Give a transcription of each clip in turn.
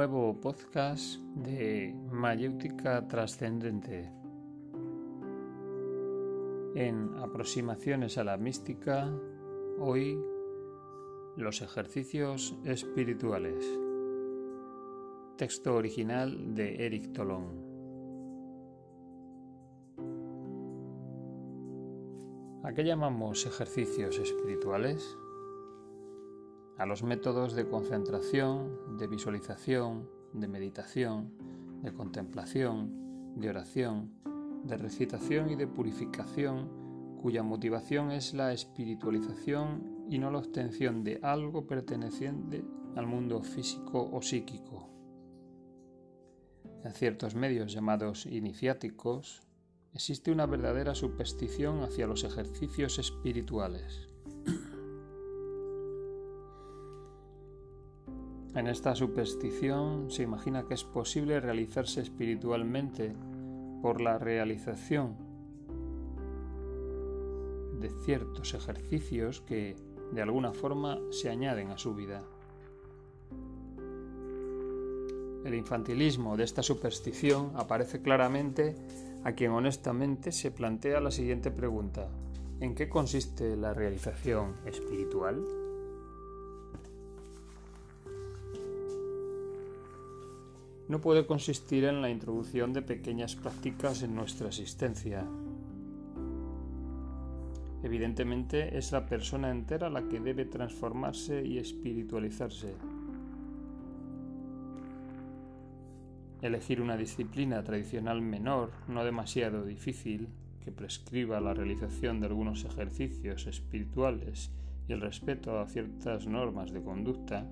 nuevo podcast de Mayéutica Trascendente. En aproximaciones a la mística, hoy los ejercicios espirituales. Texto original de Eric Tolón. ¿A qué llamamos ejercicios espirituales? A los métodos de concentración, de visualización, de meditación, de contemplación, de oración, de recitación y de purificación, cuya motivación es la espiritualización y no la obtención de algo perteneciente al mundo físico o psíquico. En ciertos medios llamados iniciáticos, existe una verdadera superstición hacia los ejercicios espirituales. En esta superstición se imagina que es posible realizarse espiritualmente por la realización de ciertos ejercicios que de alguna forma se añaden a su vida. El infantilismo de esta superstición aparece claramente a quien honestamente se plantea la siguiente pregunta. ¿En qué consiste la realización espiritual? No puede consistir en la introducción de pequeñas prácticas en nuestra existencia. Evidentemente es la persona entera la que debe transformarse y espiritualizarse. Elegir una disciplina tradicional menor, no demasiado difícil, que prescriba la realización de algunos ejercicios espirituales y el respeto a ciertas normas de conducta,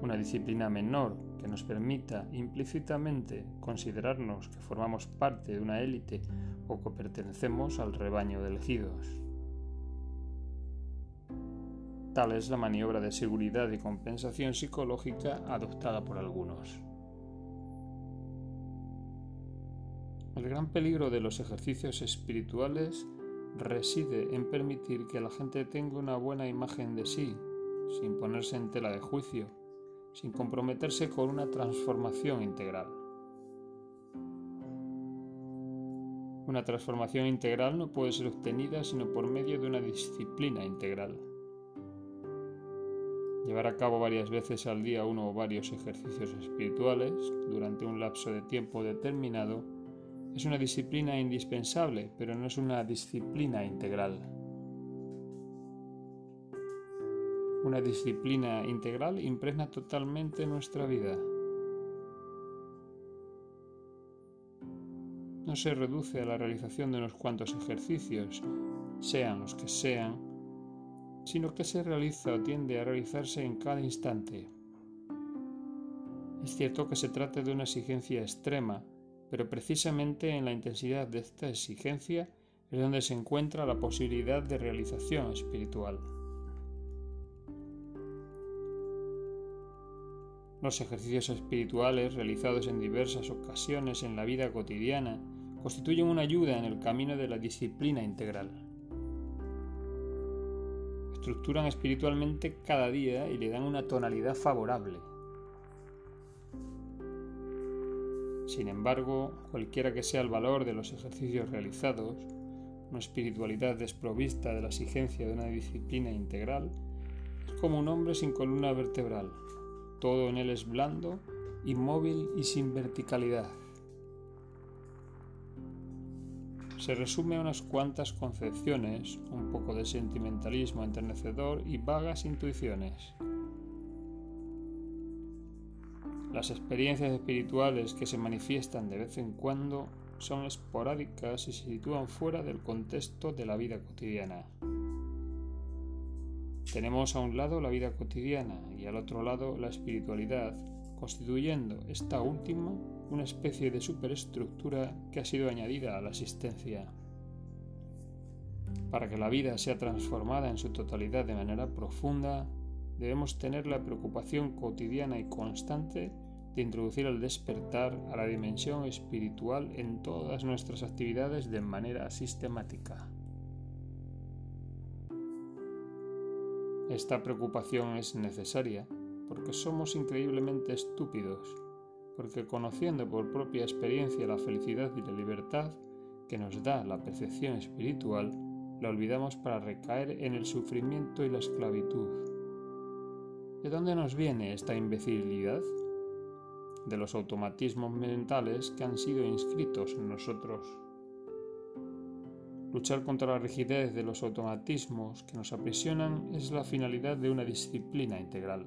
una disciplina menor que nos permita implícitamente considerarnos que formamos parte de una élite o que pertenecemos al rebaño de elegidos. Tal es la maniobra de seguridad y compensación psicológica adoptada por algunos. El gran peligro de los ejercicios espirituales reside en permitir que la gente tenga una buena imagen de sí, sin ponerse en tela de juicio sin comprometerse con una transformación integral. Una transformación integral no puede ser obtenida sino por medio de una disciplina integral. Llevar a cabo varias veces al día uno o varios ejercicios espirituales durante un lapso de tiempo determinado es una disciplina indispensable, pero no es una disciplina integral. Una disciplina integral impregna totalmente nuestra vida. No se reduce a la realización de unos cuantos ejercicios, sean los que sean, sino que se realiza o tiende a realizarse en cada instante. Es cierto que se trata de una exigencia extrema, pero precisamente en la intensidad de esta exigencia es donde se encuentra la posibilidad de realización espiritual. Los ejercicios espirituales realizados en diversas ocasiones en la vida cotidiana constituyen una ayuda en el camino de la disciplina integral. Estructuran espiritualmente cada día y le dan una tonalidad favorable. Sin embargo, cualquiera que sea el valor de los ejercicios realizados, una espiritualidad desprovista de la exigencia de una disciplina integral es como un hombre sin columna vertebral, todo en él es blando, inmóvil y sin verticalidad. Se resume a unas cuantas concepciones, un poco de sentimentalismo enternecedor y vagas intuiciones. Las experiencias espirituales que se manifiestan de vez en cuando son esporádicas y se sitúan fuera del contexto de la vida cotidiana. Tenemos a un lado la vida cotidiana y al otro lado la espiritualidad, constituyendo esta última una especie de superestructura que ha sido añadida a la existencia. Para que la vida sea transformada en su totalidad de manera profunda, debemos tener la preocupación cotidiana y constante de introducir el despertar a la dimensión espiritual en todas nuestras actividades de manera sistemática. Esta preocupación es necesaria porque somos increíblemente estúpidos, porque conociendo por propia experiencia la felicidad y la libertad que nos da la percepción espiritual, la olvidamos para recaer en el sufrimiento y la esclavitud. ¿De dónde nos viene esta imbecilidad? De los automatismos mentales que han sido inscritos en nosotros. Luchar contra la rigidez de los automatismos que nos aprisionan es la finalidad de una disciplina integral.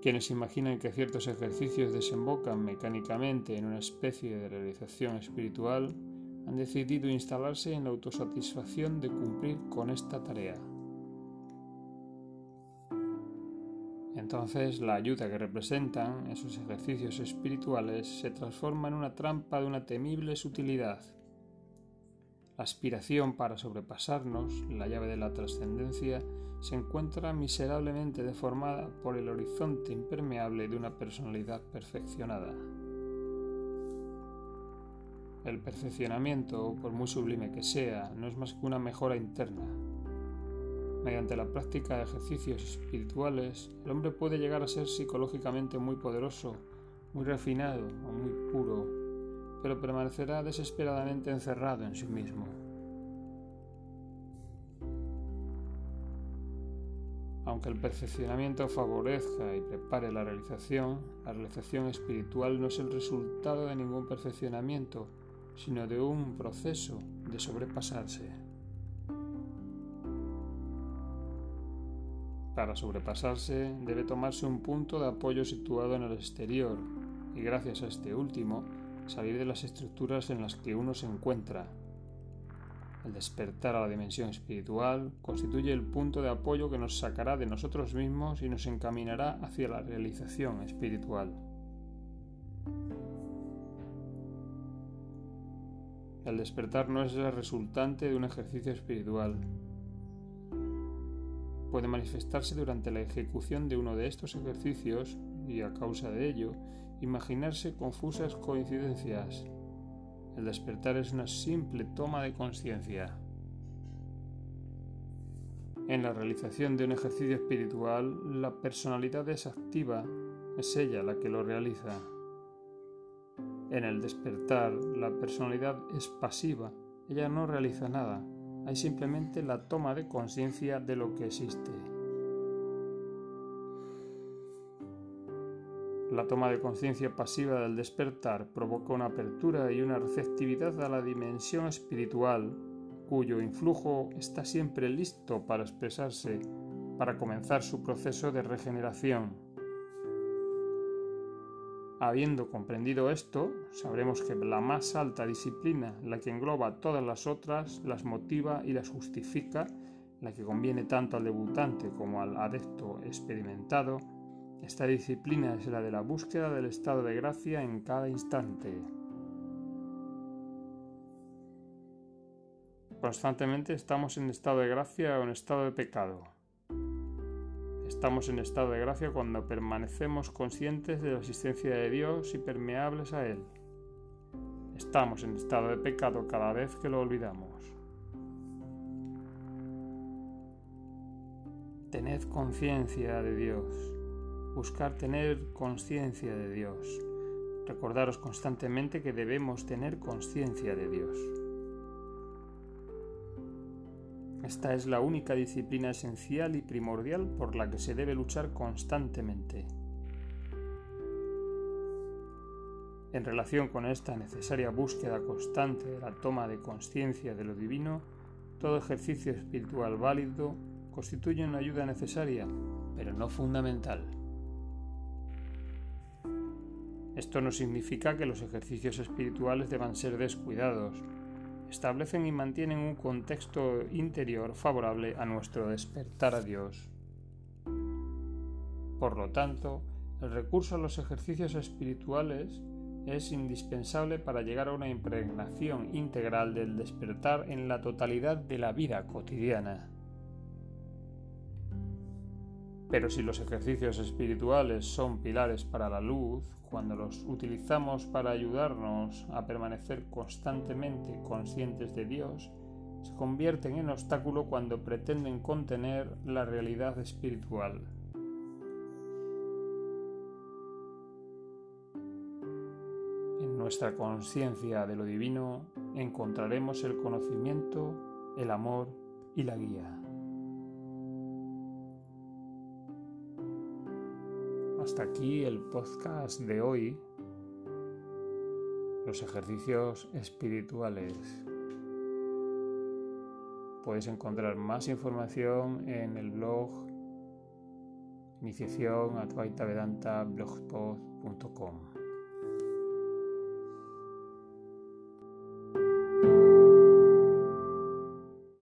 Quienes imaginan que ciertos ejercicios desembocan mecánicamente en una especie de realización espiritual han decidido instalarse en la autosatisfacción de cumplir con esta tarea. Entonces la ayuda que representan esos ejercicios espirituales se transforma en una trampa de una temible sutilidad. La aspiración para sobrepasarnos, la llave de la trascendencia, se encuentra miserablemente deformada por el horizonte impermeable de una personalidad perfeccionada. El perfeccionamiento, por muy sublime que sea, no es más que una mejora interna. Mediante la práctica de ejercicios espirituales, el hombre puede llegar a ser psicológicamente muy poderoso, muy refinado o muy puro, pero permanecerá desesperadamente encerrado en sí mismo. Aunque el perfeccionamiento favorezca y prepare la realización, la realización espiritual no es el resultado de ningún perfeccionamiento, sino de un proceso de sobrepasarse. Para sobrepasarse debe tomarse un punto de apoyo situado en el exterior y gracias a este último salir de las estructuras en las que uno se encuentra. El despertar a la dimensión espiritual constituye el punto de apoyo que nos sacará de nosotros mismos y nos encaminará hacia la realización espiritual. El despertar no es el resultante de un ejercicio espiritual. Puede manifestarse durante la ejecución de uno de estos ejercicios y a causa de ello imaginarse confusas coincidencias. El despertar es una simple toma de conciencia. En la realización de un ejercicio espiritual, la personalidad es activa, es ella la que lo realiza. En el despertar, la personalidad es pasiva, ella no realiza nada, hay simplemente la toma de conciencia de lo que existe. La toma de conciencia pasiva del despertar provoca una apertura y una receptividad a la dimensión espiritual, cuyo influjo está siempre listo para expresarse, para comenzar su proceso de regeneración. Habiendo comprendido esto, sabremos que la más alta disciplina, la que engloba todas las otras, las motiva y las justifica, la que conviene tanto al debutante como al adepto experimentado, esta disciplina es la de la búsqueda del estado de gracia en cada instante. Constantemente estamos en estado de gracia o en estado de pecado. Estamos en estado de gracia cuando permanecemos conscientes de la existencia de Dios y permeables a Él. Estamos en estado de pecado cada vez que lo olvidamos. Tened conciencia de Dios. Buscar tener conciencia de Dios. Recordaros constantemente que debemos tener conciencia de Dios. Esta es la única disciplina esencial y primordial por la que se debe luchar constantemente. En relación con esta necesaria búsqueda constante de la toma de conciencia de lo divino, todo ejercicio espiritual válido constituye una ayuda necesaria, pero no fundamental. Esto no significa que los ejercicios espirituales deban ser descuidados, establecen y mantienen un contexto interior favorable a nuestro despertar a Dios. Por lo tanto, el recurso a los ejercicios espirituales es indispensable para llegar a una impregnación integral del despertar en la totalidad de la vida cotidiana. Pero si los ejercicios espirituales son pilares para la luz, cuando los utilizamos para ayudarnos a permanecer constantemente conscientes de Dios, se convierten en obstáculo cuando pretenden contener la realidad espiritual. En nuestra conciencia de lo divino encontraremos el conocimiento, el amor y la guía. Hasta aquí el podcast de hoy, los ejercicios espirituales. Puedes encontrar más información en el blog iniciación blogspot.com.